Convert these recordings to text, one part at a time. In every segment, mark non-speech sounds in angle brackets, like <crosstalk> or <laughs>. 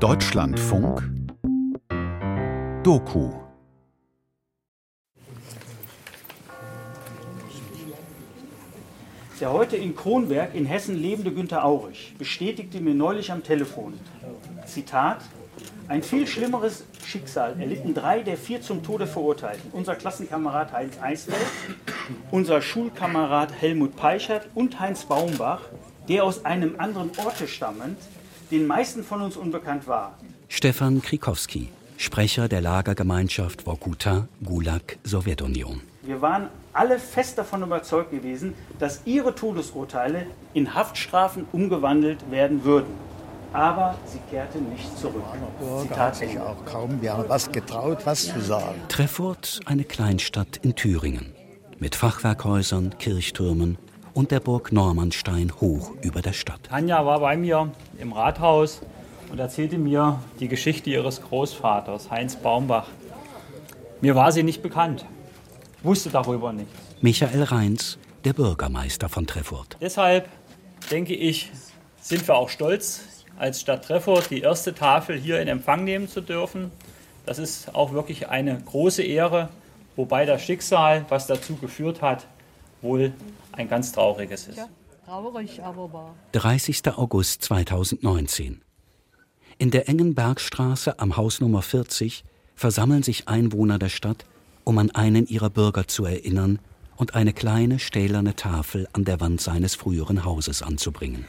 Deutschlandfunk Doku Der heute in Kronberg in Hessen lebende Günter Aurich bestätigte mir neulich am Telefon, Zitat, ein viel schlimmeres Schicksal erlitten drei der vier zum Tode Verurteilten. Unser Klassenkamerad Heinz Eisfeld, unser Schulkamerad Helmut Peichert und Heinz Baumbach, der aus einem anderen Orte stammend den meisten von uns unbekannt war. Stefan Krikowski, Sprecher der Lagergemeinschaft Vorkuta, Gulag, Sowjetunion. Wir waren alle fest davon überzeugt gewesen, dass ihre Todesurteile in Haftstrafen umgewandelt werden würden aber sie kehrte nicht zurück. Bürger hat sich auch kaum was getraut, was zu sagen. Treffurt, eine Kleinstadt in Thüringen. Mit Fachwerkhäusern, Kirchtürmen und der Burg Normannstein hoch über der Stadt. Tanja war bei mir im Rathaus und erzählte mir die Geschichte ihres Großvaters, Heinz Baumbach. Mir war sie nicht bekannt, wusste darüber nichts. Michael Reins, der Bürgermeister von Treffurt. Deshalb denke ich, sind wir auch stolz, als Stadt Treffort die erste Tafel hier in Empfang nehmen zu dürfen. Das ist auch wirklich eine große Ehre, wobei das Schicksal, was dazu geführt hat, wohl ein ganz trauriges ist. Ja, traurig, aber wahr. 30. August 2019. In der engen Bergstraße am Haus Nummer 40 versammeln sich Einwohner der Stadt, um an einen ihrer Bürger zu erinnern und eine kleine stählerne Tafel an der Wand seines früheren Hauses anzubringen.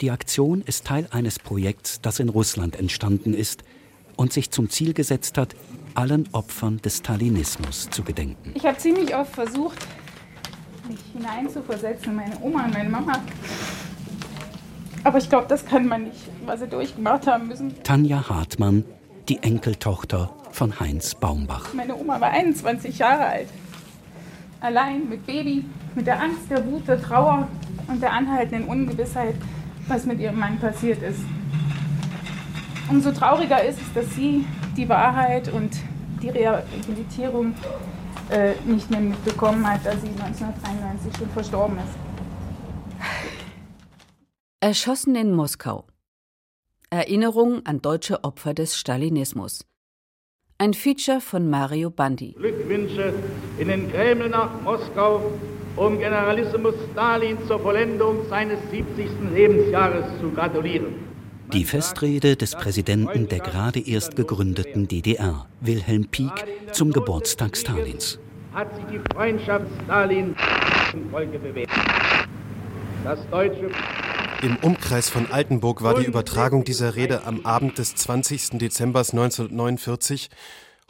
Die Aktion ist Teil eines Projekts, das in Russland entstanden ist und sich zum Ziel gesetzt hat, allen Opfern des Stalinismus zu gedenken. Ich habe ziemlich oft versucht, mich hineinzuversetzen in meine Oma und meine Mama. Aber ich glaube, das kann man nicht, was sie durchgemacht haben müssen. Tanja Hartmann, die Enkeltochter von Heinz Baumbach. Meine Oma war 21 Jahre alt. Allein mit Baby, mit der Angst, der Wut, der Trauer und der anhaltenden Ungewissheit, was mit ihrem Mann passiert ist. Umso trauriger ist es, dass sie die Wahrheit und die Rehabilitierung äh, nicht mehr mitbekommen hat, da sie 1993 schon verstorben ist. Erschossen in Moskau. Erinnerung an deutsche Opfer des Stalinismus. Ein Feature von Mario Bandi. Glückwünsche in den Kreml nach Moskau um Generalissimus Stalin zur Vollendung seines 70. Lebensjahres zu gratulieren. Die Festrede des Präsidenten der gerade erst gegründeten DDR, Wilhelm Pieck, zum Geburtstag Stalins. Hat sich die Freundschaft Stalin im Volke bewährt. Das deutsche im Umkreis von Altenburg war die Übertragung dieser Rede am Abend des 20. Dezember 1949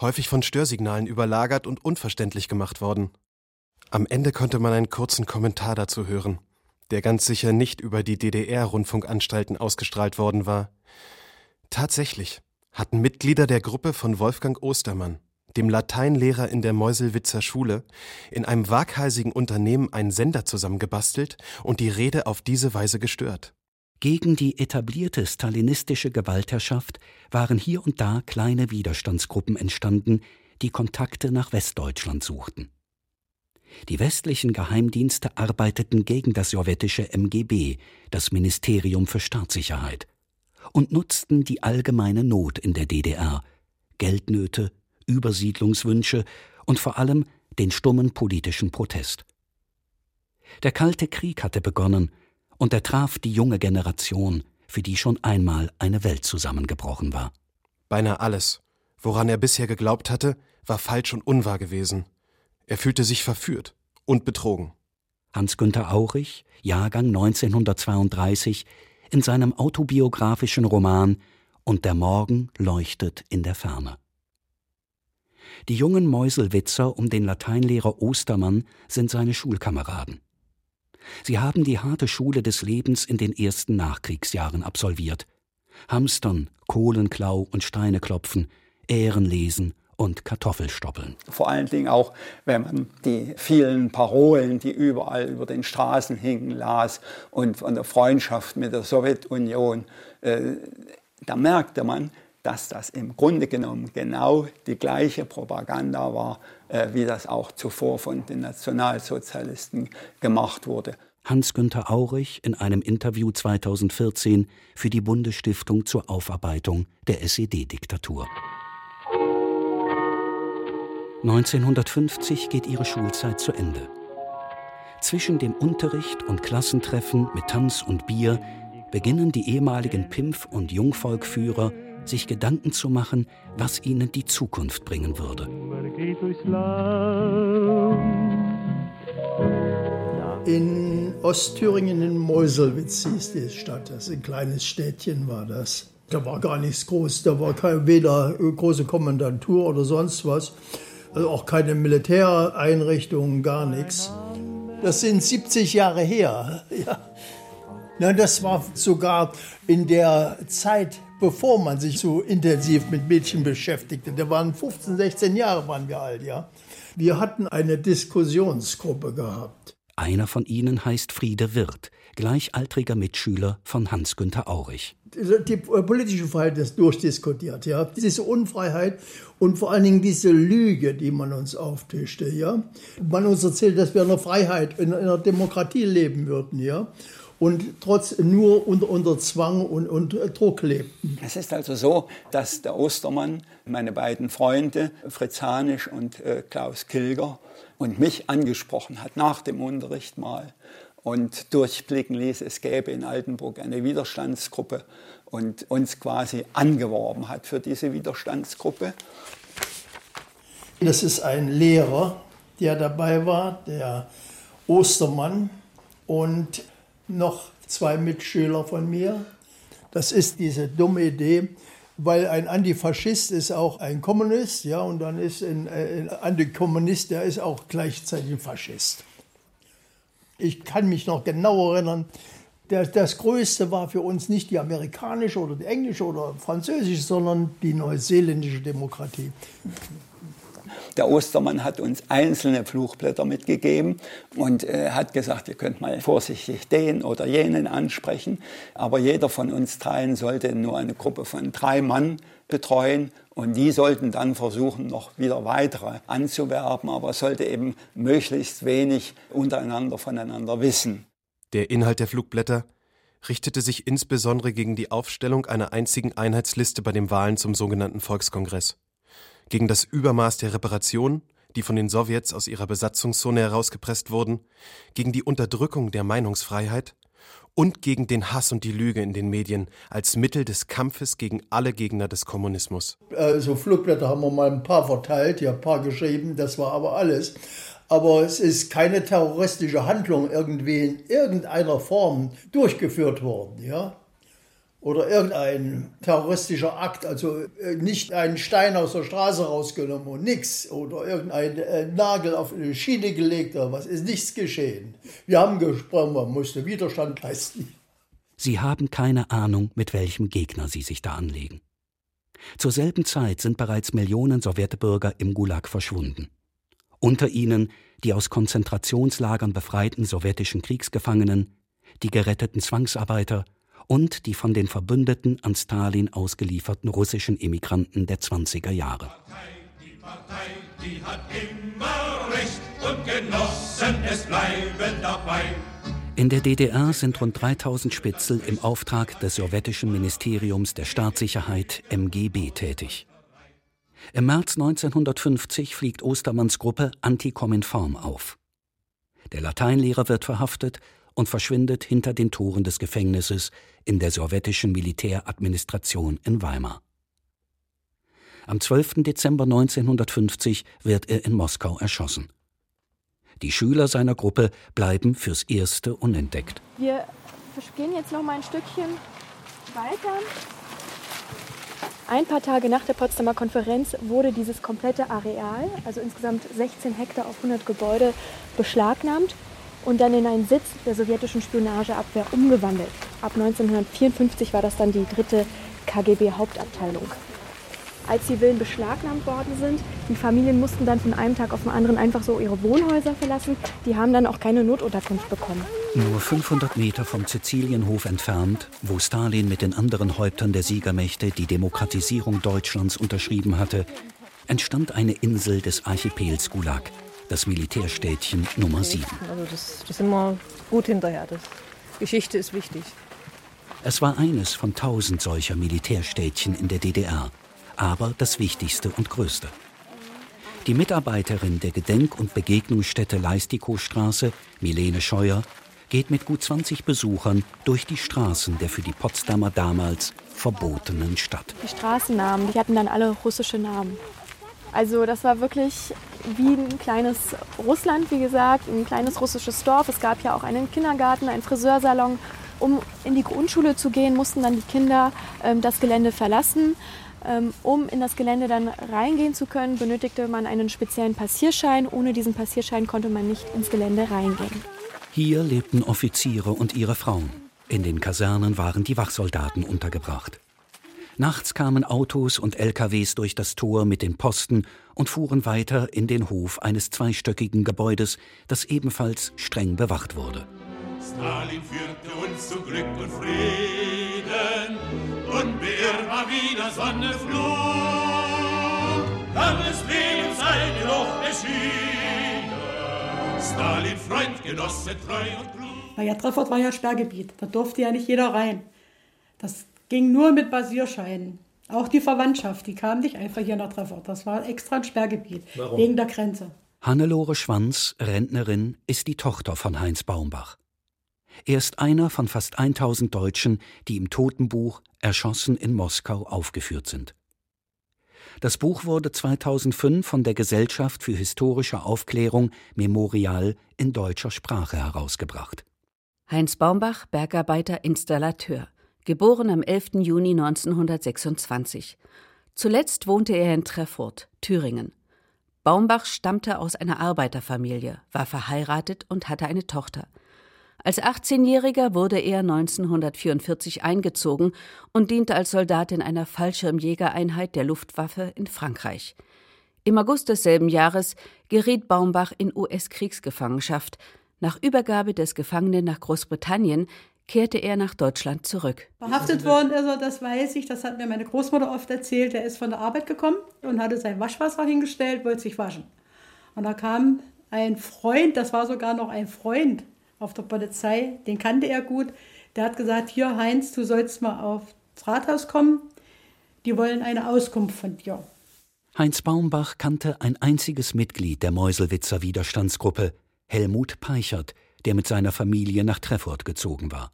häufig von Störsignalen überlagert und unverständlich gemacht worden. Am Ende konnte man einen kurzen Kommentar dazu hören, der ganz sicher nicht über die DDR-Rundfunkanstalten ausgestrahlt worden war. Tatsächlich hatten Mitglieder der Gruppe von Wolfgang Ostermann, dem Lateinlehrer in der Meuselwitzer Schule, in einem waghalsigen Unternehmen einen Sender zusammengebastelt und die Rede auf diese Weise gestört. Gegen die etablierte stalinistische Gewaltherrschaft waren hier und da kleine Widerstandsgruppen entstanden, die Kontakte nach Westdeutschland suchten. Die westlichen Geheimdienste arbeiteten gegen das sowjetische MGB, das Ministerium für Staatssicherheit, und nutzten die allgemeine Not in der DDR, Geldnöte, Übersiedlungswünsche und vor allem den stummen politischen Protest. Der Kalte Krieg hatte begonnen, und er traf die junge Generation, für die schon einmal eine Welt zusammengebrochen war. Beinahe alles, woran er bisher geglaubt hatte, war falsch und unwahr gewesen. Er fühlte sich verführt und betrogen. Hans-Günther Aurich, Jahrgang 1932, in seinem autobiografischen Roman Und der Morgen leuchtet in der Ferne. Die jungen Meuselwitzer um den Lateinlehrer Ostermann sind seine Schulkameraden. Sie haben die harte Schule des Lebens in den ersten Nachkriegsjahren absolviert. Hamstern, Kohlenklau und Steine klopfen, Ähren lesen und Kartoffelstoppeln. Vor allen Dingen auch, wenn man die vielen Parolen, die überall über den Straßen hingen, las und von der Freundschaft mit der Sowjetunion, äh, da merkte man, dass das im Grunde genommen genau die gleiche Propaganda war, äh, wie das auch zuvor von den Nationalsozialisten gemacht wurde. Hans-Günther Aurich in einem Interview 2014 für die Bundesstiftung zur Aufarbeitung der SED-Diktatur. 1950 geht ihre Schulzeit zu Ende. Zwischen dem Unterricht und Klassentreffen mit Tanz und Bier beginnen die ehemaligen Pimpf- und Jungvolkführer sich Gedanken zu machen, was ihnen die Zukunft bringen würde. In Ostthüringen in Meuselwitz hieß die Stadt. Das ein kleines Städtchen war das. Da war gar nichts groß. Da war kein, weder große Kommandantur oder sonst was. Also auch keine Militäreinrichtungen, gar nichts. Das sind 70 Jahre her. Ja. Na, das war sogar in der Zeit, bevor man sich so intensiv mit Mädchen beschäftigte. Da waren 15, 16 Jahre waren wir alt, ja. Wir hatten eine Diskussionsgruppe gehabt. Einer von ihnen heißt Friede Wirth, gleichaltriger Mitschüler von Hans-Günther Aurich. Die politische Freiheit ist durchdiskutiert, ja. Diese Unfreiheit und vor allen Dingen diese Lüge, die man uns auftischte, ja. Man uns erzählt, dass wir in einer Freiheit, in einer Demokratie leben würden, ja und trotz nur unter, unter Zwang und, und Druck lebten. Es ist also so, dass der Ostermann, meine beiden Freunde, Fritz Hanisch und äh, Klaus Kilger, und mich angesprochen hat nach dem Unterricht mal und durchblicken ließ, es gäbe in Altenburg eine Widerstandsgruppe und uns quasi angeworben hat für diese Widerstandsgruppe. Das ist ein Lehrer, der dabei war, der Ostermann. Und noch zwei Mitschüler von mir. Das ist diese dumme Idee, weil ein Antifaschist ist auch ein Kommunist, ja, und dann ist ein, ein Antikommunist, der ist auch gleichzeitig ein Faschist. Ich kann mich noch genau erinnern, das, das Größte war für uns nicht die amerikanische oder die englische oder französische, sondern die neuseeländische Demokratie. Der Ostermann hat uns einzelne Fluchblätter mitgegeben und äh, hat gesagt, ihr könnt mal vorsichtig den oder jenen ansprechen. Aber jeder von uns dreien sollte nur eine Gruppe von drei Mann betreuen und die sollten dann versuchen, noch wieder weitere anzuwerben, aber sollte eben möglichst wenig untereinander voneinander wissen. Der Inhalt der Flugblätter richtete sich insbesondere gegen die Aufstellung einer einzigen Einheitsliste bei den Wahlen zum sogenannten Volkskongress gegen das Übermaß der Reparation, die von den Sowjets aus ihrer Besatzungszone herausgepresst wurden, gegen die Unterdrückung der Meinungsfreiheit und gegen den Hass und die Lüge in den Medien als Mittel des Kampfes gegen alle Gegner des Kommunismus. Also Flugblätter haben wir mal ein paar verteilt, ja, ein paar geschrieben, das war aber alles. Aber es ist keine terroristische Handlung irgendwie in irgendeiner Form durchgeführt worden, ja oder irgendein terroristischer Akt, also äh, nicht einen Stein aus der Straße rausgenommen und nichts oder irgendein äh, Nagel auf eine Schiene gelegt oder was, ist nichts geschehen. Wir haben gesprochen, man musste Widerstand leisten. Sie haben keine Ahnung, mit welchem Gegner Sie sich da anlegen. Zur selben Zeit sind bereits Millionen Sowjetbürger im Gulag verschwunden. Unter ihnen die aus Konzentrationslagern befreiten sowjetischen Kriegsgefangenen, die geretteten Zwangsarbeiter und die von den Verbündeten an Stalin ausgelieferten russischen Emigranten der 20er Jahre. Die Partei, die hat immer Recht und Genossen, es bleiben dabei. In der DDR sind rund 3000 Spitzel im Auftrag des sowjetischen Ministeriums der Staatssicherheit MGB tätig. Im März 1950 fliegt Ostermanns Gruppe Antikomintform auf. Der Lateinlehrer wird verhaftet und verschwindet hinter den Toren des Gefängnisses in der sowjetischen Militäradministration in Weimar. Am 12. Dezember 1950 wird er in Moskau erschossen. Die Schüler seiner Gruppe bleiben fürs Erste unentdeckt. Wir gehen jetzt noch mal ein Stückchen weiter. Ein paar Tage nach der Potsdamer Konferenz wurde dieses komplette Areal, also insgesamt 16 Hektar auf 100 Gebäude, beschlagnahmt und dann in einen Sitz der sowjetischen Spionageabwehr umgewandelt. Ab 1954 war das dann die dritte KGB-Hauptabteilung. Als die Villen beschlagnahmt worden sind, die Familien mussten dann von einem Tag auf den anderen einfach so ihre Wohnhäuser verlassen. Die haben dann auch keine Notunterkunft bekommen. Nur 500 Meter vom Sizilienhof entfernt, wo Stalin mit den anderen Häuptern der Siegermächte die Demokratisierung Deutschlands unterschrieben hatte, entstand eine Insel des Archipels Gulag, das Militärstädtchen Nummer 7. Also das, das sind wir gut hinterher. Das, Geschichte ist wichtig. Es war eines von tausend solcher Militärstädtchen in der DDR, aber das wichtigste und größte. Die Mitarbeiterin der Gedenk- und Begegnungsstätte Leistikow-Straße, Milene Scheuer, geht mit gut 20 Besuchern durch die Straßen der für die Potsdamer damals verbotenen Stadt. Die Straßennamen, die hatten dann alle russische Namen. Also das war wirklich wie ein kleines Russland, wie gesagt, ein kleines russisches Dorf. Es gab ja auch einen Kindergarten, einen Friseursalon. Um in die Grundschule zu gehen, mussten dann die Kinder ähm, das Gelände verlassen. Ähm, um in das Gelände dann reingehen zu können, benötigte man einen speziellen Passierschein. Ohne diesen Passierschein konnte man nicht ins Gelände reingehen. Hier lebten Offiziere und ihre Frauen. In den Kasernen waren die Wachsoldaten untergebracht. Nachts kamen Autos und LKWs durch das Tor mit den Posten und fuhren weiter in den Hof eines zweistöckigen Gebäudes, das ebenfalls streng bewacht wurde. Stalin führte uns zu Glück und Frieden und beirrt mal wieder Sonne flog. Langes Leben sei dir doch beschieden. Stalin, Freund, Genosse, treu und klug. Naja, Treffort war ja Sperrgebiet. Da durfte ja nicht jeder rein. Das ging nur mit Basierscheinen. Auch die Verwandtschaft, die kam nicht einfach hier nach Treffort. Das war extra ein Sperrgebiet, Warum? wegen der Grenze. Hannelore Schwanz, Rentnerin, ist die Tochter von Heinz Baumbach. Er ist einer von fast 1000 Deutschen, die im Totenbuch erschossen in Moskau aufgeführt sind. Das Buch wurde 2005 von der Gesellschaft für historische Aufklärung Memorial in deutscher Sprache herausgebracht. Heinz Baumbach, Bergarbeiter, Installateur, geboren am 11. Juni 1926. Zuletzt wohnte er in Treffurt, Thüringen. Baumbach stammte aus einer Arbeiterfamilie, war verheiratet und hatte eine Tochter. Als 18-Jähriger wurde er 1944 eingezogen und diente als Soldat in einer Fallschirmjägereinheit der Luftwaffe in Frankreich. Im August desselben Jahres geriet Baumbach in US-Kriegsgefangenschaft. Nach Übergabe des Gefangenen nach Großbritannien kehrte er nach Deutschland zurück. Verhaftet worden ist er, das weiß ich, das hat mir meine Großmutter oft erzählt. Er ist von der Arbeit gekommen und hatte sein Waschwasser hingestellt, wollte sich waschen. Und da kam ein Freund, das war sogar noch ein Freund auf der Polizei, den kannte er gut. Der hat gesagt, hier Heinz, du sollst mal aufs Rathaus kommen. Die wollen eine Auskunft von dir. Heinz Baumbach kannte ein einziges Mitglied der Meuselwitzer Widerstandsgruppe, Helmut Peichert, der mit seiner Familie nach Treffort gezogen war.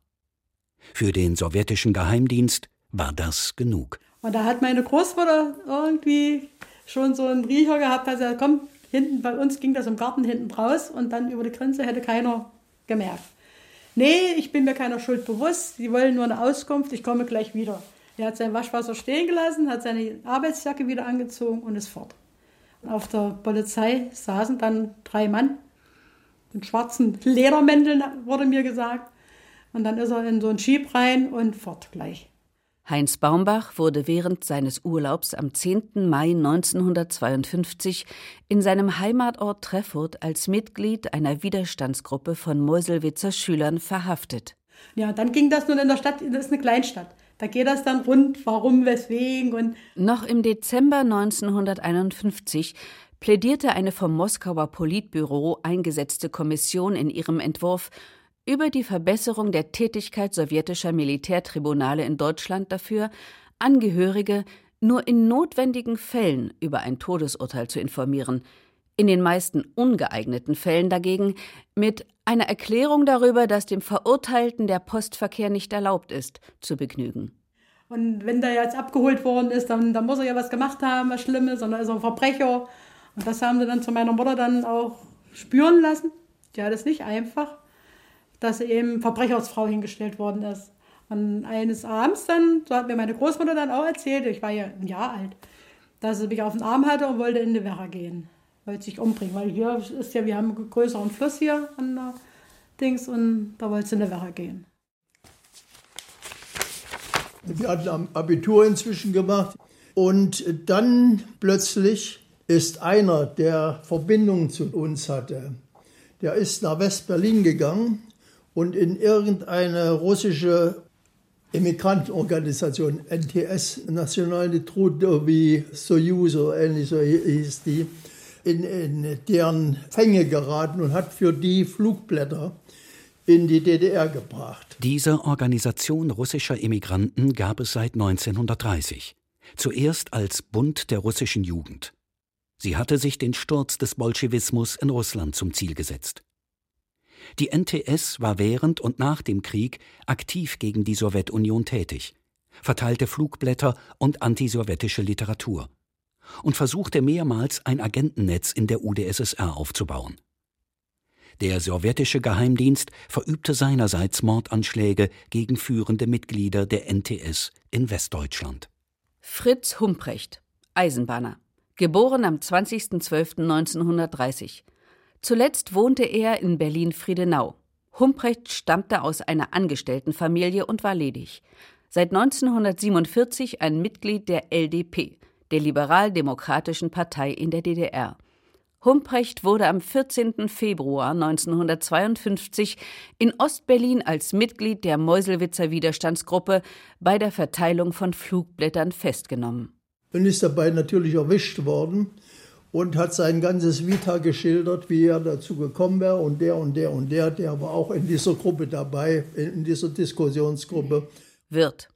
Für den sowjetischen Geheimdienst war das genug. Und da hat meine Großmutter irgendwie schon so einen Riecher gehabt, hat gesagt, komm, hinten bei uns ging das im Garten hinten raus und dann über die Grenze hätte keiner gemerkt. Nee, ich bin mir keiner Schuld bewusst. Sie wollen nur eine Auskunft, ich komme gleich wieder. Er hat sein Waschwasser stehen gelassen, hat seine Arbeitsjacke wieder angezogen und ist fort. Auf der Polizei saßen dann drei Mann mit schwarzen Ledermänteln, wurde mir gesagt. Und dann ist er in so einen Jeep rein und fort gleich. Heinz Baumbach wurde während seines Urlaubs am 10. Mai 1952 in seinem Heimatort Treffurt als Mitglied einer Widerstandsgruppe von Meuselwitzer Schülern verhaftet. Ja, dann ging das nun in der Stadt, das ist eine Kleinstadt. Da geht das dann rund, warum, weswegen und. Noch im Dezember 1951 plädierte eine vom Moskauer Politbüro eingesetzte Kommission in ihrem Entwurf über die Verbesserung der Tätigkeit sowjetischer Militärtribunale in Deutschland dafür, Angehörige nur in notwendigen Fällen über ein Todesurteil zu informieren, in den meisten ungeeigneten Fällen dagegen mit einer Erklärung darüber, dass dem Verurteilten der Postverkehr nicht erlaubt ist, zu begnügen. Und wenn der jetzt abgeholt worden ist, dann, dann muss er ja was gemacht haben, was Schlimmes, und er ist ein Verbrecher. Und das haben sie dann zu meiner Mutter dann auch spüren lassen. Die hat es nicht einfach dass eben Verbrechersfrau hingestellt worden ist. Und eines Abends dann, so hat mir meine Großmutter dann auch erzählt, ich war ja ein Jahr alt, dass sie mich auf den Arm hatte und wollte in die Werra gehen. Wollte sich umbringen, weil hier ist ja, wir haben einen größeren Fluss hier an der Dings und da wollte sie in die Werra gehen. Wir hatten Abitur inzwischen gemacht und dann plötzlich ist einer, der Verbindung zu uns hatte, der ist nach West-Berlin gegangen und in irgendeine russische Immigrantenorganisation, NTS, Nationale Trudovi Soyuz oder ähnlich so hieß die, in, in deren Fänge geraten und hat für die Flugblätter in die DDR gebracht. Diese Organisation russischer Immigranten gab es seit 1930. Zuerst als Bund der russischen Jugend. Sie hatte sich den Sturz des Bolschewismus in Russland zum Ziel gesetzt. Die NTS war während und nach dem Krieg aktiv gegen die Sowjetunion tätig, verteilte Flugblätter und antisowjetische Literatur und versuchte mehrmals ein Agentennetz in der UdSSR aufzubauen. Der sowjetische Geheimdienst verübte seinerseits Mordanschläge gegen führende Mitglieder der NTS in Westdeutschland. Fritz Humprecht, Eisenbahner, geboren am 20.12.1930. Zuletzt wohnte er in Berlin-Friedenau. Humprecht stammte aus einer Angestelltenfamilie und war ledig. Seit 1947 ein Mitglied der LDP, der Liberaldemokratischen Partei in der DDR. Humprecht wurde am 14. Februar 1952 in Ostberlin als Mitglied der Meuselwitzer Widerstandsgruppe bei der Verteilung von Flugblättern festgenommen. Und ist dabei natürlich erwischt worden und hat sein ganzes Vita geschildert, wie er dazu gekommen wäre und der und der und der, der war auch in dieser Gruppe dabei, in dieser Diskussionsgruppe. Wirt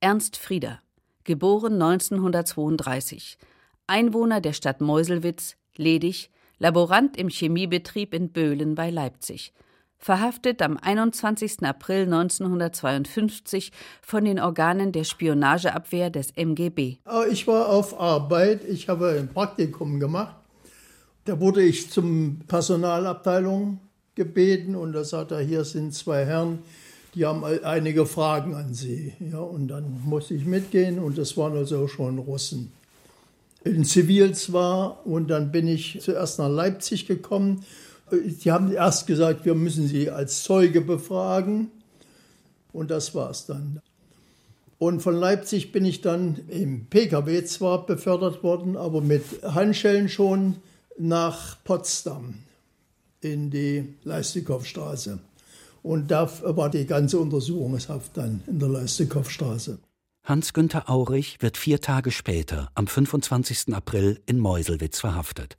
Ernst Frieder, geboren 1932, Einwohner der Stadt Meuselwitz, ledig, Laborant im Chemiebetrieb in Böhlen bei Leipzig. Verhaftet am 21. April 1952 von den Organen der Spionageabwehr des MGB. Ah, ich war auf Arbeit, ich habe ein Praktikum gemacht. Da wurde ich zum Personalabteilung gebeten und da sagt er, hier sind zwei Herren, die haben einige Fragen an Sie. Ja, und dann musste ich mitgehen und das waren also schon Russen in Zivil zwar und dann bin ich zuerst nach Leipzig gekommen. Die haben erst gesagt, wir müssen Sie als Zeuge befragen und das war es dann. Und von Leipzig bin ich dann im Pkw zwar befördert worden, aber mit Handschellen schon nach Potsdam in die Leistikow-Straße. Und da war die ganze Untersuchungshaft dann in der Leistikow-Straße. Hans-Günther Aurich wird vier Tage später, am 25. April, in Meuselwitz verhaftet.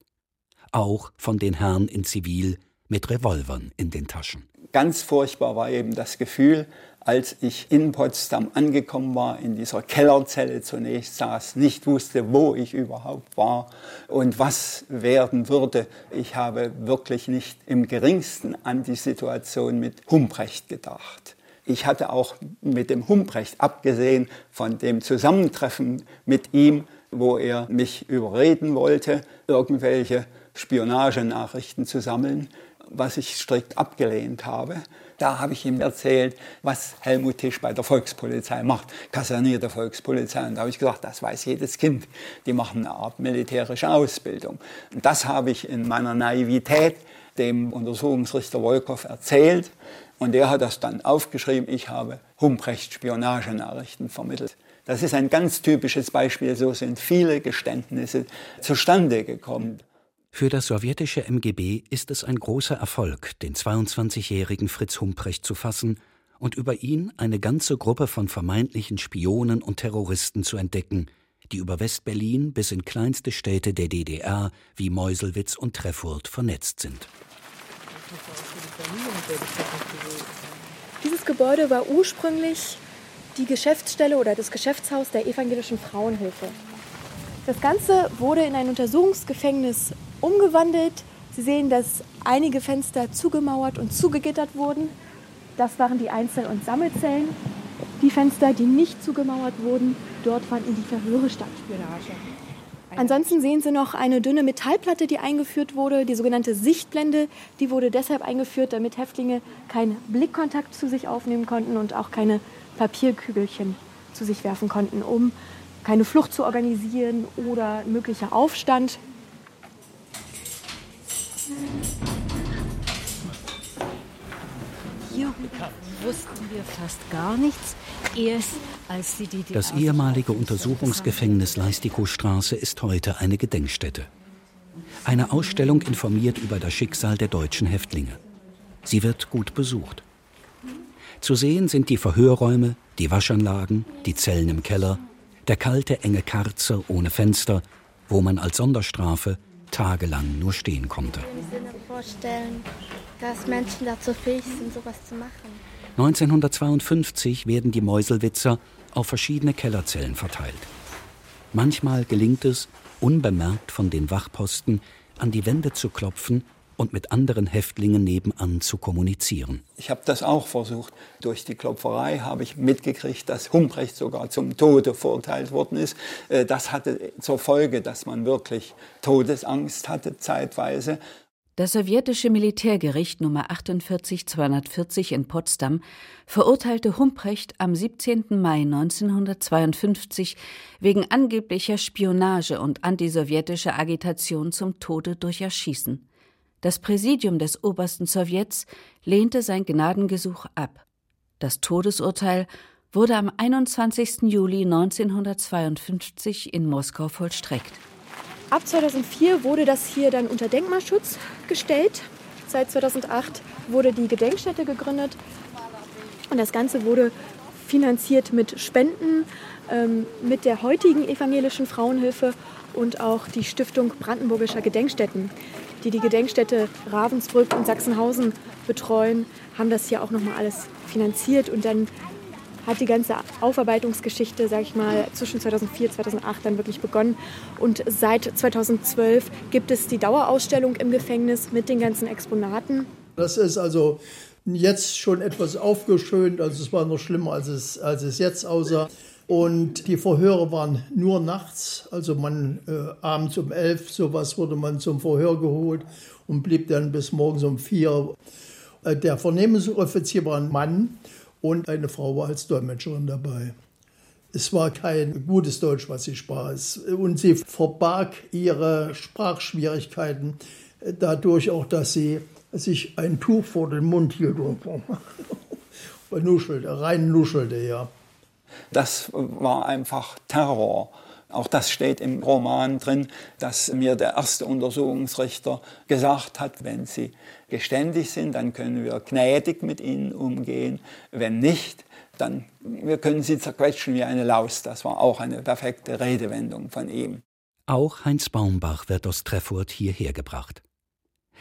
Auch von den Herren in Zivil mit Revolvern in den Taschen. Ganz furchtbar war eben das Gefühl, als ich in Potsdam angekommen war, in dieser Kellerzelle zunächst saß, nicht wusste, wo ich überhaupt war und was werden würde. Ich habe wirklich nicht im geringsten an die Situation mit Humprecht gedacht. Ich hatte auch mit dem Humprecht, abgesehen von dem Zusammentreffen mit ihm, wo er mich überreden wollte, irgendwelche Spionagenachrichten zu sammeln, was ich strikt abgelehnt habe. Da habe ich ihm erzählt, was Helmut Tisch bei der Volkspolizei macht, kasernierte Volkspolizei. Und da habe ich gesagt, das weiß jedes Kind. Die machen eine Art militärische Ausbildung. Und das habe ich in meiner Naivität dem Untersuchungsrichter Wolkow erzählt. Und der hat das dann aufgeschrieben, ich habe Humprecht Spionagenachrichten vermittelt. Das ist ein ganz typisches Beispiel, so sind viele Geständnisse zustande gekommen. Für das sowjetische MGB ist es ein großer Erfolg, den 22-jährigen Fritz Humprecht zu fassen und über ihn eine ganze Gruppe von vermeintlichen Spionen und Terroristen zu entdecken, die über Westberlin bis in kleinste Städte der DDR wie Meuselwitz und Treffurt vernetzt sind. Dieses Gebäude war ursprünglich die Geschäftsstelle oder das Geschäftshaus der evangelischen Frauenhilfe. Das Ganze wurde in ein Untersuchungsgefängnis umgewandelt. Sie sehen, dass einige Fenster zugemauert und zugegittert wurden. Das waren die Einzel- und Sammelzellen. Die Fenster, die nicht zugemauert wurden, dort fanden die Verhöre statt. Ansonsten sehen Sie noch eine dünne Metallplatte, die eingeführt wurde, die sogenannte Sichtblende. Die wurde deshalb eingeführt, damit Häftlinge keinen Blickkontakt zu sich aufnehmen konnten und auch keine Papierkügelchen zu sich werfen konnten, um keine Flucht zu organisieren oder möglicher Aufstand. Hier wussten wir fast gar nichts. Erst als die DDR Das ehemalige Untersuchungsgefängnis Leistikow-Straße ist heute eine Gedenkstätte. Eine Ausstellung informiert über das Schicksal der deutschen Häftlinge. Sie wird gut besucht. Zu sehen sind die Verhörräume, die Waschanlagen, die Zellen im Keller, der kalte, enge Karzer ohne Fenster, wo man als Sonderstrafe tagelang nur stehen konnte. Ich kann mir vorstellen, dass Menschen dazu fähig sind, sowas zu machen. 1952 werden die Meuselwitzer auf verschiedene Kellerzellen verteilt. Manchmal gelingt es, unbemerkt von den Wachposten an die Wände zu klopfen und mit anderen Häftlingen nebenan zu kommunizieren. Ich habe das auch versucht. Durch die Klopferei habe ich mitgekriegt, dass Humprecht sogar zum Tode verurteilt worden ist. Äh, das hatte zur Folge, dass man wirklich Todesangst hatte zeitweise. Das sowjetische Militärgericht Nummer 48240 in Potsdam verurteilte Humprecht am 17. Mai 1952 wegen angeblicher Spionage und antisowjetischer Agitation zum Tode durch Erschießen. Das Präsidium des obersten Sowjets lehnte sein Gnadengesuch ab. Das Todesurteil wurde am 21. Juli 1952 in Moskau vollstreckt. Ab 2004 wurde das hier dann unter Denkmalschutz gestellt. Seit 2008 wurde die Gedenkstätte gegründet und das Ganze wurde finanziert mit Spenden, ähm, mit der heutigen evangelischen Frauenhilfe und auch die Stiftung Brandenburgischer Gedenkstätten die die Gedenkstätte Ravensbrück und Sachsenhausen betreuen, haben das hier auch nochmal alles finanziert und dann hat die ganze Aufarbeitungsgeschichte, sag ich mal, zwischen 2004 und 2008 dann wirklich begonnen. Und seit 2012 gibt es die Dauerausstellung im Gefängnis mit den ganzen Exponaten. Das ist also jetzt schon etwas aufgeschönt, also es war noch schlimmer, als es, als es jetzt aussah. Und die Verhöre waren nur nachts, also man äh, abends um elf, sowas wurde man zum Verhör geholt und blieb dann bis morgens um vier. Äh, der Vernehmungsoffizier war ein Mann und eine Frau war als Dolmetscherin dabei. Es war kein gutes Deutsch, was sie sprach. Und sie verbarg ihre Sprachschwierigkeiten äh, dadurch auch, dass sie sich ein Tuch vor den Mund hielt und <laughs> nuschelte, rein nuschelte, ja. Das war einfach Terror. Auch das steht im Roman drin, dass mir der erste Untersuchungsrichter gesagt hat, wenn Sie geständig sind, dann können wir gnädig mit Ihnen umgehen. Wenn nicht, dann wir können Sie zerquetschen wie eine Laus. Das war auch eine perfekte Redewendung von ihm. Auch Heinz Baumbach wird aus Treffurt hierher gebracht.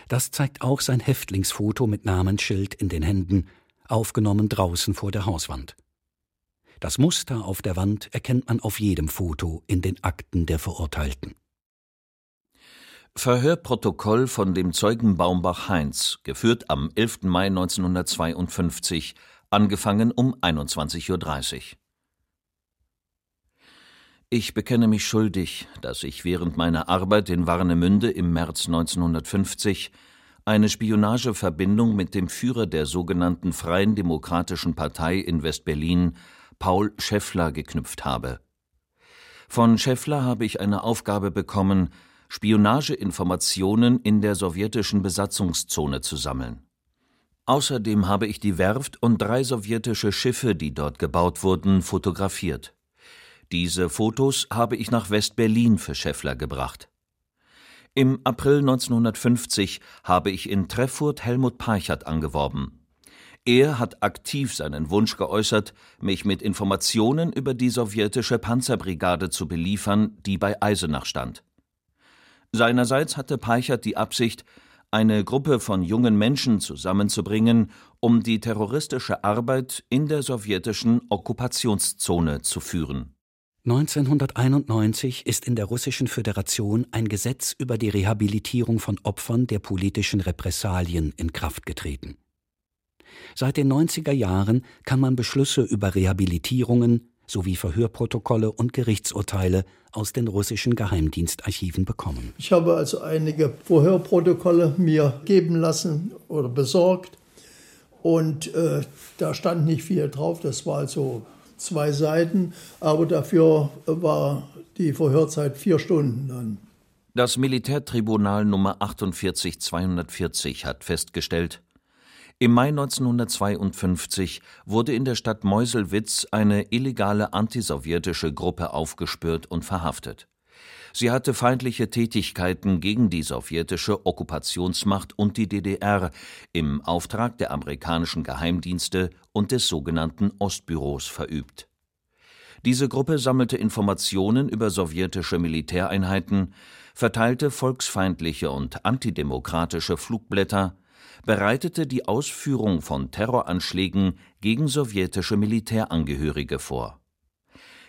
Das zeigt auch sein Häftlingsfoto mit Namensschild in den Händen, aufgenommen draußen vor der Hauswand. Das Muster auf der Wand erkennt man auf jedem Foto in den Akten der Verurteilten. Verhörprotokoll von dem Zeugen Baumbach Heinz, geführt am 11. Mai 1952, angefangen um 21.30 Uhr. Ich bekenne mich schuldig, dass ich während meiner Arbeit in Warnemünde im März 1950 eine Spionageverbindung mit dem Führer der sogenannten Freien Demokratischen Partei in Westberlin Paul Scheffler geknüpft habe. Von Scheffler habe ich eine Aufgabe bekommen, Spionageinformationen in der sowjetischen Besatzungszone zu sammeln. Außerdem habe ich die Werft und drei sowjetische Schiffe, die dort gebaut wurden, fotografiert. Diese Fotos habe ich nach West-Berlin für Scheffler gebracht. Im April 1950 habe ich in Treffurt Helmut Parchert angeworben. Er hat aktiv seinen Wunsch geäußert, mich mit Informationen über die sowjetische Panzerbrigade zu beliefern, die bei Eisenach stand. Seinerseits hatte Peichert die Absicht, eine Gruppe von jungen Menschen zusammenzubringen, um die terroristische Arbeit in der sowjetischen Okkupationszone zu führen. 1991 ist in der Russischen Föderation ein Gesetz über die Rehabilitierung von Opfern der politischen Repressalien in Kraft getreten. Seit den 90er Jahren kann man Beschlüsse über Rehabilitierungen sowie Verhörprotokolle und Gerichtsurteile aus den russischen Geheimdienstarchiven bekommen. Ich habe also einige Verhörprotokolle mir geben lassen oder besorgt und äh, da stand nicht viel drauf, das war also zwei Seiten, aber dafür war die Verhörzeit vier Stunden dann. Das Militärtribunal Nummer 48240 hat festgestellt, im Mai 1952 wurde in der Stadt Meuselwitz eine illegale antisowjetische Gruppe aufgespürt und verhaftet. Sie hatte feindliche Tätigkeiten gegen die sowjetische Okkupationsmacht und die DDR im Auftrag der amerikanischen Geheimdienste und des sogenannten Ostbüros verübt. Diese Gruppe sammelte Informationen über sowjetische Militäreinheiten, verteilte volksfeindliche und antidemokratische Flugblätter, bereitete die Ausführung von Terroranschlägen gegen sowjetische Militärangehörige vor.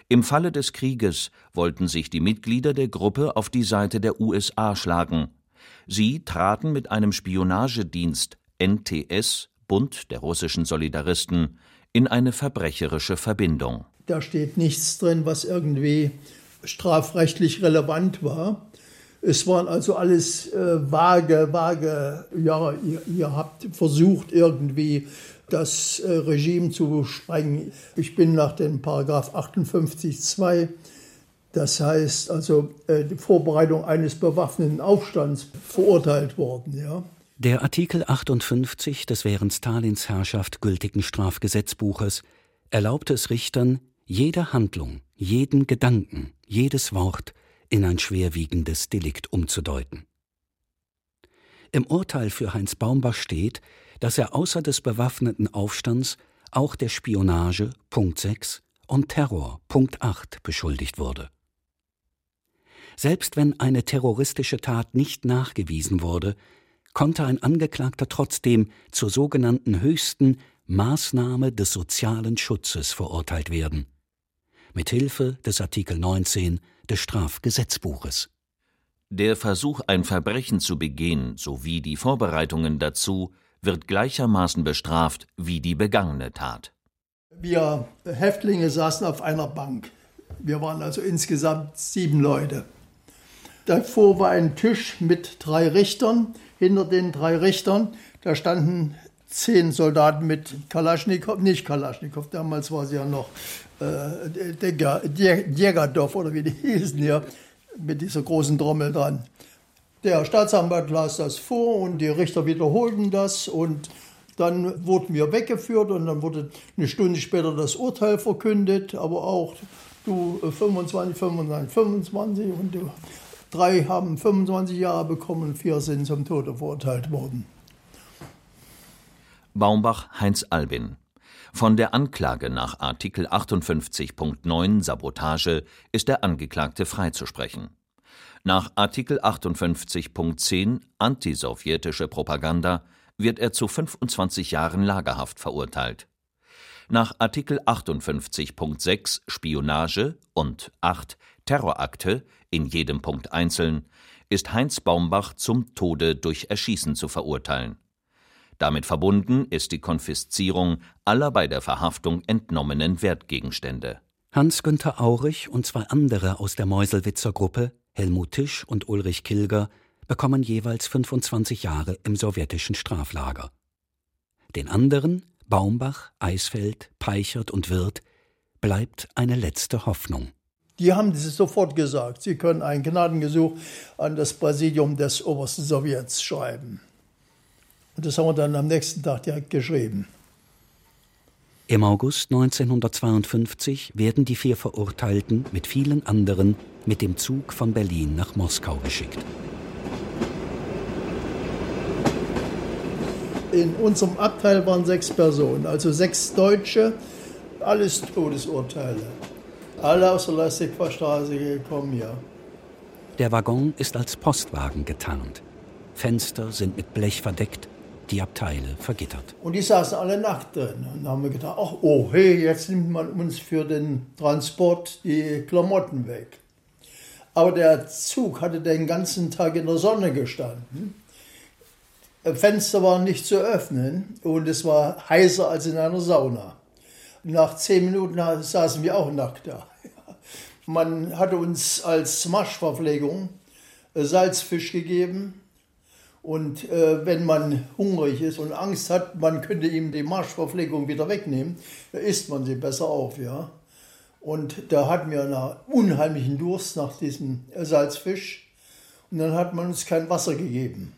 Im Falle des Krieges wollten sich die Mitglieder der Gruppe auf die Seite der USA schlagen. Sie traten mit einem Spionagedienst NTS Bund der russischen Solidaristen in eine verbrecherische Verbindung. Da steht nichts drin, was irgendwie strafrechtlich relevant war. Es waren also alles äh, vage, vage, ja, ihr, ihr, habt versucht irgendwie das äh, Regime zu sprengen. Ich bin nach dem Paragraph 58.2, das heißt also äh, die Vorbereitung eines bewaffneten Aufstands, verurteilt worden. Ja. Der Artikel 58 des während Stalins Herrschaft gültigen Strafgesetzbuches erlaubte es Richtern, jede Handlung, jeden Gedanken, jedes Wort in ein schwerwiegendes Delikt umzudeuten. Im Urteil für Heinz Baumbach steht, dass er außer des bewaffneten Aufstands auch der Spionage Punkt 6 und Terror Punkt 8 beschuldigt wurde. Selbst wenn eine terroristische Tat nicht nachgewiesen wurde, konnte ein Angeklagter trotzdem zur sogenannten höchsten Maßnahme des sozialen Schutzes verurteilt werden, mit Hilfe des Artikel 19 des Strafgesetzbuches. Der Versuch, ein Verbrechen zu begehen, sowie die Vorbereitungen dazu, wird gleichermaßen bestraft wie die begangene Tat. Wir Häftlinge saßen auf einer Bank. Wir waren also insgesamt sieben Leute. Davor war ein Tisch mit drei Richtern. Hinter den drei Richtern, da standen zehn Soldaten mit Kalaschnikow, nicht Kalaschnikow, damals war sie ja noch äh, Jägerdorf oder wie die <laughs> hießen hier, mit dieser großen Trommel dran. Der Staatsanwalt las das vor und die Richter wiederholten das und dann wurden wir weggeführt und dann wurde eine Stunde später das Urteil verkündet, aber auch du 25, 25, 25 und du, drei haben 25 Jahre bekommen vier sind zum Tode verurteilt worden. Baumbach Heinz Albin von der Anklage nach Artikel 58.9 Sabotage ist der Angeklagte freizusprechen. Nach Artikel 58.10 Antisowjetische Propaganda wird er zu 25 Jahren Lagerhaft verurteilt. Nach Artikel 58.6 Spionage und 8 Terrorakte, in jedem Punkt einzeln, ist Heinz Baumbach zum Tode durch Erschießen zu verurteilen damit verbunden ist die Konfiszierung aller bei der Verhaftung entnommenen Wertgegenstände. Hans-Günther Aurich und zwei andere aus der Meuselwitzer Gruppe, Helmut Tisch und Ulrich Kilger, bekommen jeweils 25 Jahre im sowjetischen Straflager. Den anderen, Baumbach, Eisfeld, Peichert und Wirth, bleibt eine letzte Hoffnung. Die haben das sofort gesagt. Sie können ein Gnadengesuch an das Präsidium des Obersten Sowjets schreiben. Und das haben wir dann am nächsten Tag direkt geschrieben. Im August 1952 werden die vier Verurteilten mit vielen anderen mit dem Zug von Berlin nach Moskau geschickt. In unserem Abteil waren sechs Personen, also sechs Deutsche, alles Todesurteile. Alle aus der Leipzig-Straße gekommen, ja. Der Waggon ist als Postwagen getarnt. Fenster sind mit Blech verdeckt die Abteile vergittert. Und die saßen alle nackt drin. Und haben wir gedacht, ach, oh, hey, jetzt nimmt man uns für den Transport die Klamotten weg. Aber der Zug hatte den ganzen Tag in der Sonne gestanden. Fenster waren nicht zu öffnen und es war heißer als in einer Sauna. Nach zehn Minuten saßen wir auch nackt da. <laughs> Man hatte uns als Marschverpflegung Salzfisch gegeben, und äh, wenn man hungrig ist und Angst hat, man könnte ihm die Marschverpflegung wieder wegnehmen, da isst man sie besser auf, ja. Und da hatten wir einen unheimlichen Durst nach diesem Salzfisch. Und dann hat man uns kein Wasser gegeben.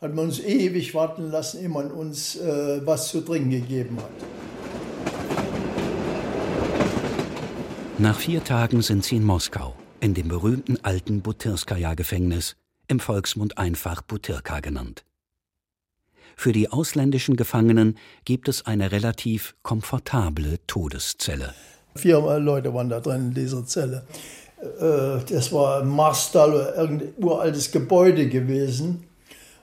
Hat man uns ewig warten lassen, ehe man uns äh, was zu trinken gegeben hat. Nach vier Tagen sind sie in Moskau, in dem berühmten alten Butyrskaja-Gefängnis, im Volksmund einfach Butyrka genannt. Für die ausländischen Gefangenen gibt es eine relativ komfortable Todeszelle. Vier Leute waren da drin in dieser Zelle. Äh, das war Marstal oder irgendein uraltes Gebäude gewesen,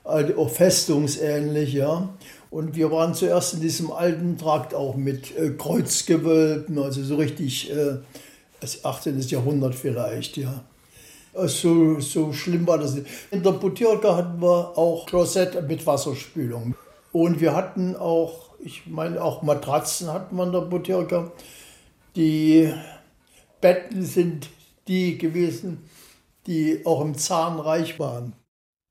auch festungsähnlich, ja. Und wir waren zuerst in diesem alten Trakt auch mit äh, Kreuzgewölben, also so richtig äh, das 18. Jahrhundert vielleicht, ja. So, so schlimm war das nicht. In der Butyrka hatten wir auch Klosett mit Wasserspülung. Und wir hatten auch, ich meine, auch Matratzen hatten wir in der Butyrka. Die Betten sind die gewesen, die auch im Zahnreich waren.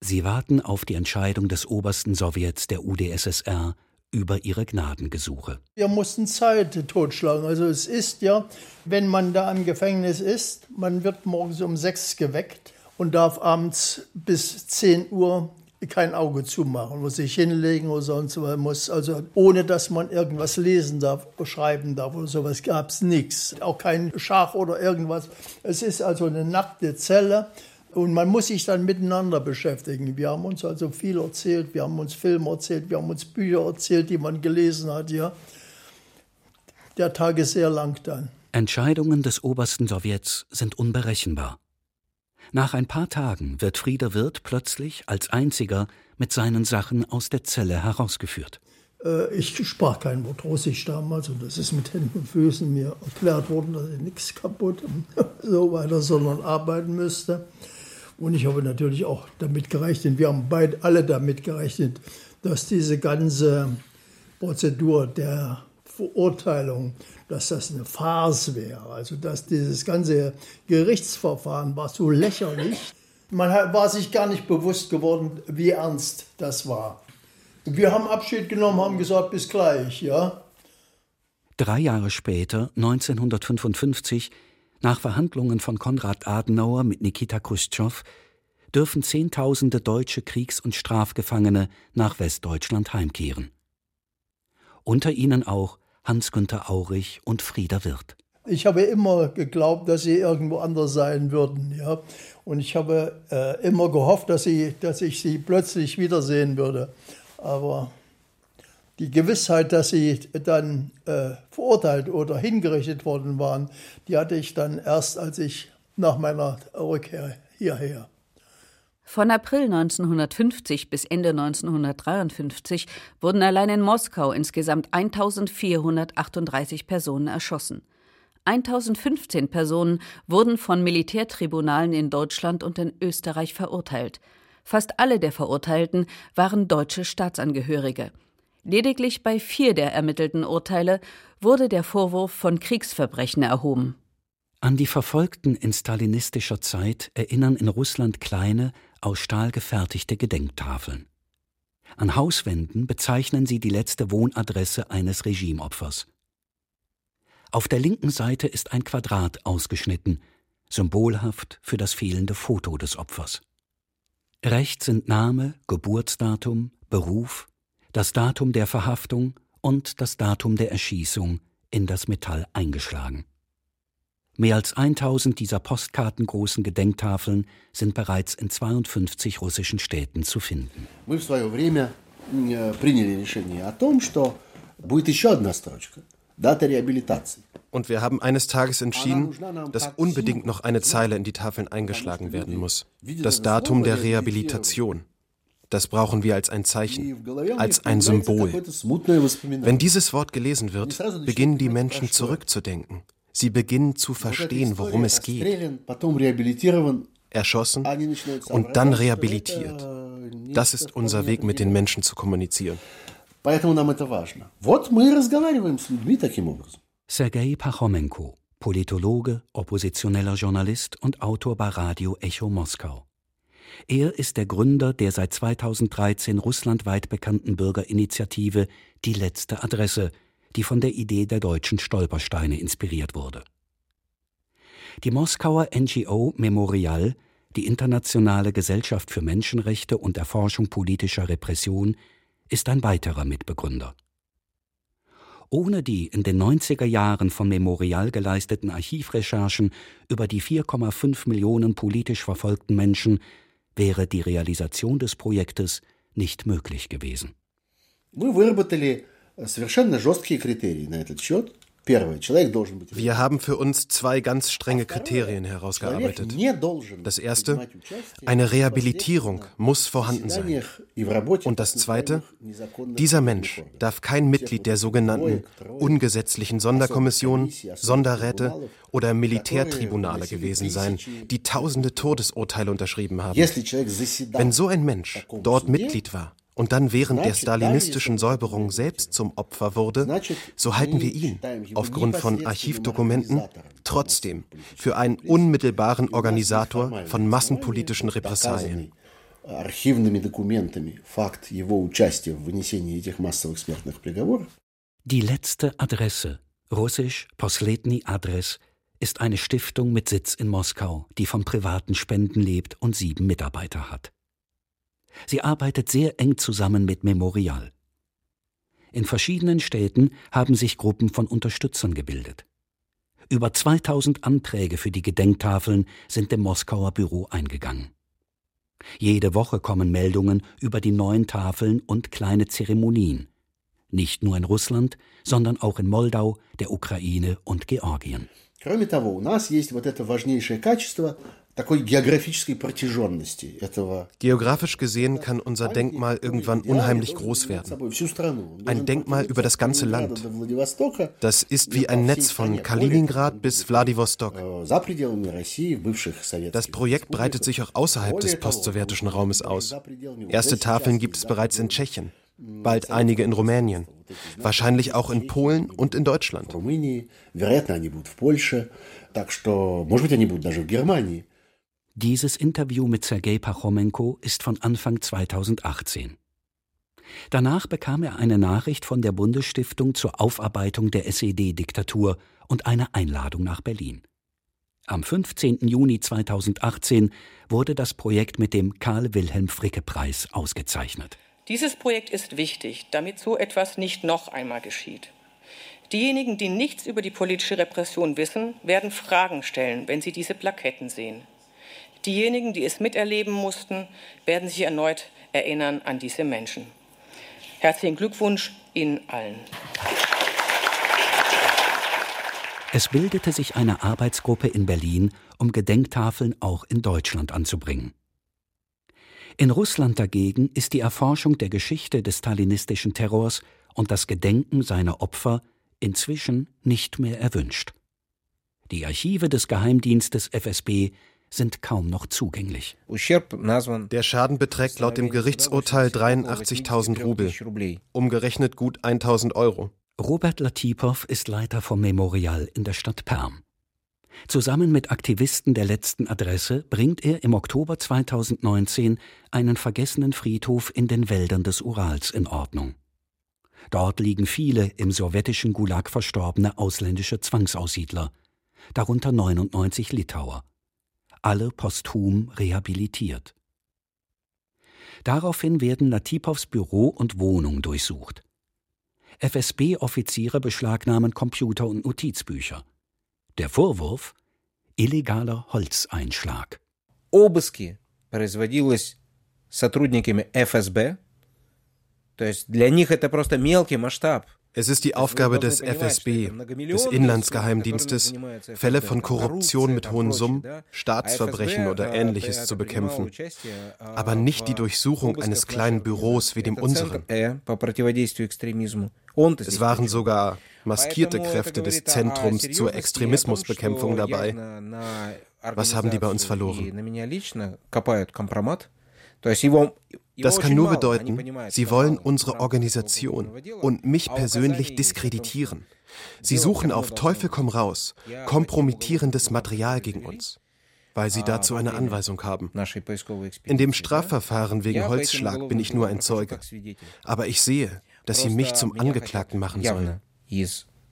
Sie warten auf die Entscheidung des obersten Sowjets der UdSSR über ihre Gnadengesuche. Wir mussten Zeit totschlagen. Also es ist ja, wenn man da im Gefängnis ist, man wird morgens um sechs geweckt und darf abends bis 10 Uhr kein Auge zumachen, muss sich hinlegen oder sonst was. Muss also ohne dass man irgendwas lesen darf, schreiben darf oder sowas gab es nichts. Auch kein Schach oder irgendwas. Es ist also eine nackte Zelle. Und man muss sich dann miteinander beschäftigen. Wir haben uns also viel erzählt, wir haben uns Filme erzählt, wir haben uns Bücher erzählt, die man gelesen hat. Ja. Der Tag ist sehr lang dann. Entscheidungen des obersten Sowjets sind unberechenbar. Nach ein paar Tagen wird Frieder Wirth plötzlich als einziger mit seinen Sachen aus der Zelle herausgeführt. Äh, ich sprach kein Wort Russisch damals und das ist mit Händen und Füßen mir erklärt worden, dass ich nichts kaputt <laughs> und so weiter, sondern arbeiten müsste. Und ich habe natürlich auch damit gerechnet, wir haben beide alle damit gerechnet, dass diese ganze Prozedur der Verurteilung dass das eine Farce wäre. Also dass dieses ganze Gerichtsverfahren war so lächerlich. Man war sich gar nicht bewusst geworden, wie ernst das war. Wir haben Abschied genommen, haben gesagt, bis gleich, ja. Drei Jahre später, 1955, nach Verhandlungen von Konrad Adenauer mit Nikita Khrushchev, dürfen Zehntausende deutsche Kriegs- und Strafgefangene nach Westdeutschland heimkehren. Unter ihnen auch Hans-Günther Aurich und Frieda Wirth. Ich habe immer geglaubt, dass sie irgendwo anders sein würden. Ja? Und ich habe äh, immer gehofft, dass, sie, dass ich sie plötzlich wiedersehen würde. Aber die Gewissheit, dass sie dann äh, verurteilt oder hingerichtet worden waren, die hatte ich dann erst, als ich nach meiner Rückkehr hierher von April 1950 bis Ende 1953 wurden allein in Moskau insgesamt 1438 Personen erschossen. 1015 Personen wurden von Militärtribunalen in Deutschland und in Österreich verurteilt. Fast alle der Verurteilten waren deutsche Staatsangehörige. Lediglich bei vier der ermittelten Urteile wurde der Vorwurf von Kriegsverbrechen erhoben. An die Verfolgten in stalinistischer Zeit erinnern in Russland kleine, aus Stahl gefertigte Gedenktafeln. An Hauswänden bezeichnen sie die letzte Wohnadresse eines Regimeopfers. Auf der linken Seite ist ein Quadrat ausgeschnitten, symbolhaft für das fehlende Foto des Opfers. Rechts sind Name, Geburtsdatum, Beruf, das Datum der Verhaftung und das Datum der Erschießung in das Metall eingeschlagen. Mehr als 1000 dieser postkartengroßen Gedenktafeln sind bereits in 52 russischen Städten zu finden. Мы в свое время приняли решение о том, что будет еще одна строчка. Data Rehabilitatie. Und wir haben eines Tages entschieden, dass unbedingt noch eine Zeile in die Tafeln eingeschlagen werden muss. Das Datum der Rehabilitation. Das brauchen wir als ein Zeichen, als ein Symbol. Wenn dieses Wort gelesen wird, beginnen die Menschen zurückzudenken. Sie beginnen zu verstehen, worum es geht. Erschossen und dann rehabilitiert. Das ist unser Weg, mit den Menschen zu kommunizieren. Sergei Pachomenko, Politologe, oppositioneller Journalist und Autor bei Radio Echo Moskau. Er ist der Gründer der seit 2013 russlandweit bekannten Bürgerinitiative Die letzte Adresse, die von der Idee der deutschen Stolpersteine inspiriert wurde. Die Moskauer NGO Memorial, die Internationale Gesellschaft für Menschenrechte und Erforschung politischer Repression, ist ein weiterer Mitbegründer. Ohne die in den 90er Jahren von Memorial geleisteten Archivrecherchen über die 4,5 Millionen politisch verfolgten Menschen wäre die Realisation des Projektes nicht möglich gewesen. Мы выработали совершенно жесткие критерии на этот счет. wir haben für uns zwei ganz strenge Kriterien herausgearbeitet. Das erste, eine Rehabilitierung muss vorhanden sein. Und das zweite, dieser Mensch darf kein Mitglied der sogenannten ungesetzlichen Sonderkommissionen, Sonderräte oder Militärtribunale gewesen sein, die tausende Todesurteile unterschrieben haben. Wenn so ein Mensch dort Mitglied war, und dann während der stalinistischen Säuberung selbst zum Opfer wurde, so halten wir ihn, aufgrund von Archivdokumenten, trotzdem für einen unmittelbaren Organisator von massenpolitischen Repressalien. Die letzte Adresse, russisch Posletny Adres, ist eine Stiftung mit Sitz in Moskau, die von privaten Spenden lebt und sieben Mitarbeiter hat. Sie arbeitet sehr eng zusammen mit Memorial. In verschiedenen Städten haben sich Gruppen von Unterstützern gebildet. Über 2000 Anträge für die Gedenktafeln sind dem Moskauer Büro eingegangen. Jede Woche kommen Meldungen über die neuen Tafeln und kleine Zeremonien. Nicht nur in Russland, sondern auch in Moldau, der Ukraine und Georgien. Кроме того, у нас есть вот это важнейшее качество Geografisch gesehen kann unser Denkmal irgendwann unheimlich groß werden. Ein Denkmal über das ganze Land. Das ist wie ein Netz von Kaliningrad bis Wladiwostok. Das Projekt breitet sich auch außerhalb des postsowjetischen Raumes aus. Erste Tafeln gibt es bereits in Tschechien, bald einige in Rumänien, wahrscheinlich auch in Polen und in Deutschland. Dieses Interview mit Sergei Pachomenko ist von Anfang 2018. Danach bekam er eine Nachricht von der Bundesstiftung zur Aufarbeitung der SED-Diktatur und eine Einladung nach Berlin. Am 15. Juni 2018 wurde das Projekt mit dem Karl-Wilhelm-Fricke-Preis ausgezeichnet. Dieses Projekt ist wichtig, damit so etwas nicht noch einmal geschieht. Diejenigen, die nichts über die politische Repression wissen, werden Fragen stellen, wenn sie diese Plaketten sehen. Diejenigen, die es miterleben mussten, werden sich erneut erinnern an diese Menschen. Herzlichen Glückwunsch Ihnen allen. Es bildete sich eine Arbeitsgruppe in Berlin, um Gedenktafeln auch in Deutschland anzubringen. In Russland dagegen ist die Erforschung der Geschichte des stalinistischen Terrors und das Gedenken seiner Opfer inzwischen nicht mehr erwünscht. Die Archive des Geheimdienstes FSB sind kaum noch zugänglich. Der Schaden beträgt laut dem Gerichtsurteil 83.000 Rubel, umgerechnet gut 1.000 Euro. Robert Latipow ist Leiter vom Memorial in der Stadt Perm. Zusammen mit Aktivisten der letzten Adresse bringt er im Oktober 2019 einen vergessenen Friedhof in den Wäldern des Urals in Ordnung. Dort liegen viele im sowjetischen Gulag verstorbene ausländische Zwangsaussiedler, darunter 99 Litauer alle posthum rehabilitiert. Daraufhin werden Latipows Büro und Wohnung durchsucht. FSB-Offiziere beschlagnahmen Computer und Notizbücher. Der Vorwurf illegaler Holzeinschlag. Обыски производились сотрудниками ФСБ. То есть для них это просто мелкий масштаб. Es ist die Aufgabe des FSB, des Inlandsgeheimdienstes, Fälle von Korruption mit hohen Summen, Staatsverbrechen oder ähnliches zu bekämpfen, aber nicht die Durchsuchung eines kleinen Büros wie dem unseren. Es waren sogar maskierte Kräfte des Zentrums zur Extremismusbekämpfung dabei. Was haben die bei uns verloren? Das kann nur bedeuten, sie wollen unsere Organisation und mich persönlich diskreditieren. Sie suchen auf Teufel komm raus kompromittierendes Material gegen uns, weil sie dazu eine Anweisung haben. In dem Strafverfahren wegen Holzschlag bin ich nur ein Zeuge. Aber ich sehe, dass sie mich zum Angeklagten machen sollen.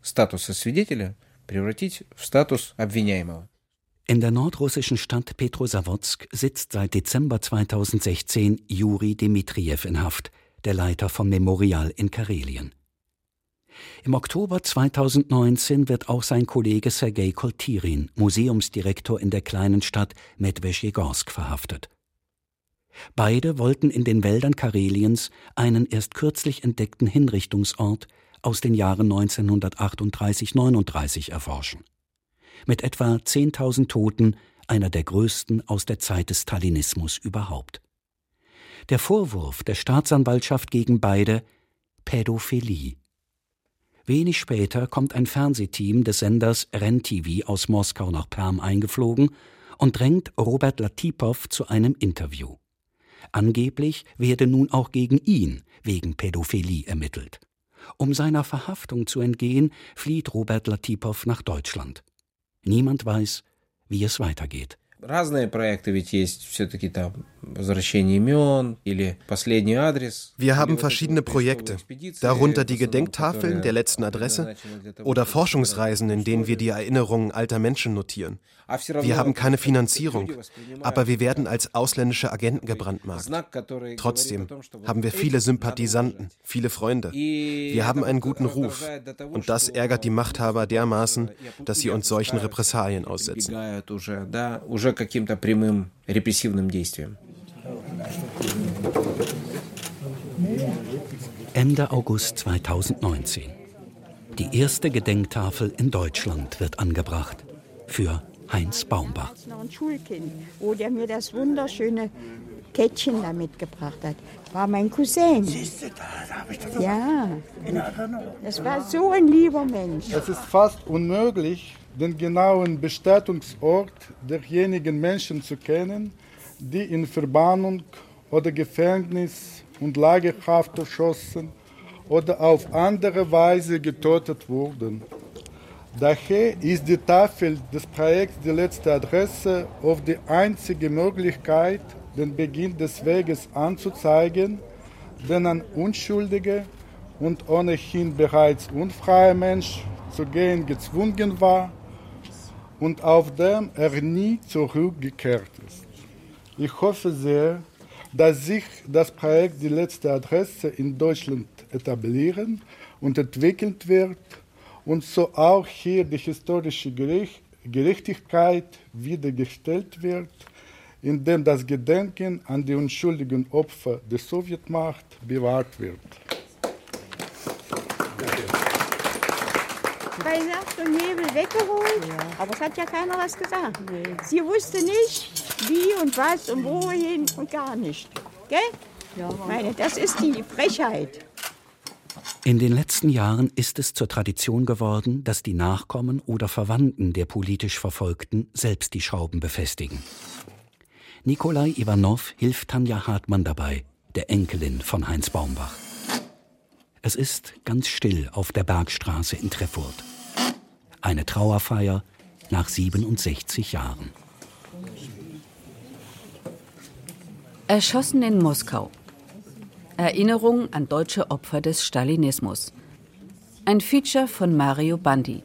статуса свидетеля превратить в статус обвиняемого. In der nordrussischen Stadt Petrosawodsk sitzt seit Dezember 2016 Juri Dmitriev in Haft, der Leiter vom Memorial in Karelien. Im Oktober 2019 wird auch sein Kollege Sergei Koltirin, Museumsdirektor in der kleinen Stadt Medwedjegorsk, verhaftet. Beide wollten in den Wäldern Kareliens einen erst kürzlich entdeckten Hinrichtungsort aus den Jahren 1938-39 erforschen. Mit etwa 10.000 Toten einer der größten aus der Zeit des Stalinismus überhaupt. Der Vorwurf der Staatsanwaltschaft gegen beide Pädophilie. Wenig später kommt ein Fernsehteam des Senders REN-TV aus Moskau nach Perm eingeflogen und drängt Robert Latipow zu einem Interview. Angeblich werde nun auch gegen ihn wegen Pädophilie ermittelt. Um seiner Verhaftung zu entgehen, flieht Robert Latipow nach Deutschland. Niemand weiß, wie es weitergeht. Wir haben verschiedene Projekte, darunter die Gedenktafeln der letzten Adresse oder Forschungsreisen, in denen wir die Erinnerungen alter Menschen notieren. Wir haben keine Finanzierung, aber wir werden als ausländische Agenten gebrandmarkt. Trotzdem haben wir viele Sympathisanten, viele Freunde. Wir haben einen guten Ruf und das ärgert die Machthaber dermaßen, dass sie uns solchen Repressalien aussetzen. Ende August 2019. Die erste Gedenktafel in Deutschland wird angebracht für Heinz Baumbach. noch ein Schulkind, wo der mir das wunderschöne Kettchen da mitgebracht hat. War mein Cousin. Ja, das war so ein lieber Mensch. Es ist fast unmöglich, den genauen Bestattungsort derjenigen Menschen zu kennen, die in Verbannung oder Gefängnis und Lagerhaft erschossen oder auf andere Weise getötet wurden. Daher ist die Tafel des Projekts Die letzte Adresse oft die einzige Möglichkeit, den Beginn des Weges anzuzeigen, den ein unschuldiger und ohnehin bereits unfreier Mensch zu gehen gezwungen war und auf dem er nie zurückgekehrt ist. Ich hoffe sehr, dass sich das Projekt Die letzte Adresse in Deutschland etablieren und entwickelt wird und so auch hier die historische Gerechtigkeit wiedergestellt wird, indem das Gedenken an die unschuldigen Opfer der Sowjetmacht bewahrt wird. Bei Nacht und Nebel weggeholt, aber es hat ja keiner was gesagt. Sie wusste nicht, wie und was und wohin und gar nicht. Gell? Ja. Meine, das ist die Frechheit. In den letzten Jahren ist es zur Tradition geworden, dass die Nachkommen oder Verwandten der politisch Verfolgten selbst die Schrauben befestigen. Nikolai Ivanov hilft Tanja Hartmann dabei, der Enkelin von Heinz Baumbach. Es ist ganz still auf der Bergstraße in Treffurt. Eine Trauerfeier nach 67 Jahren. Erschossen in Moskau. Erinnerung an deutsche Opfer des Stalinismus. Ein Feature von Mario Bandi.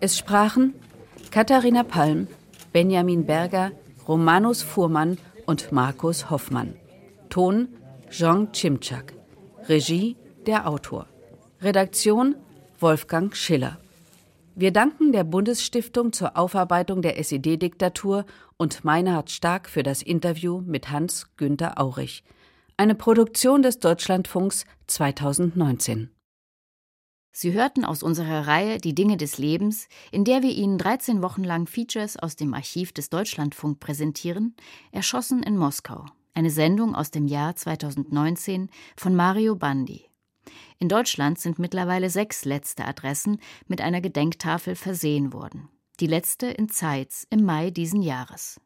Es sprachen Katharina Palm, Benjamin Berger, Romanus Fuhrmann und Markus Hoffmann. Ton Jean Chimczak. Regie der Autor. Redaktion Wolfgang Schiller. Wir danken der Bundesstiftung zur Aufarbeitung der SED-Diktatur und Meinhard Stark für das Interview mit Hans Günther Aurich. Eine Produktion des Deutschlandfunks 2019. Sie hörten aus unserer Reihe Die Dinge des Lebens, in der wir Ihnen 13 Wochen lang Features aus dem Archiv des Deutschlandfunk präsentieren, erschossen in Moskau. Eine Sendung aus dem Jahr 2019 von Mario Bandi. In Deutschland sind mittlerweile sechs letzte Adressen mit einer Gedenktafel versehen worden. Die letzte in Zeitz im Mai diesen Jahres.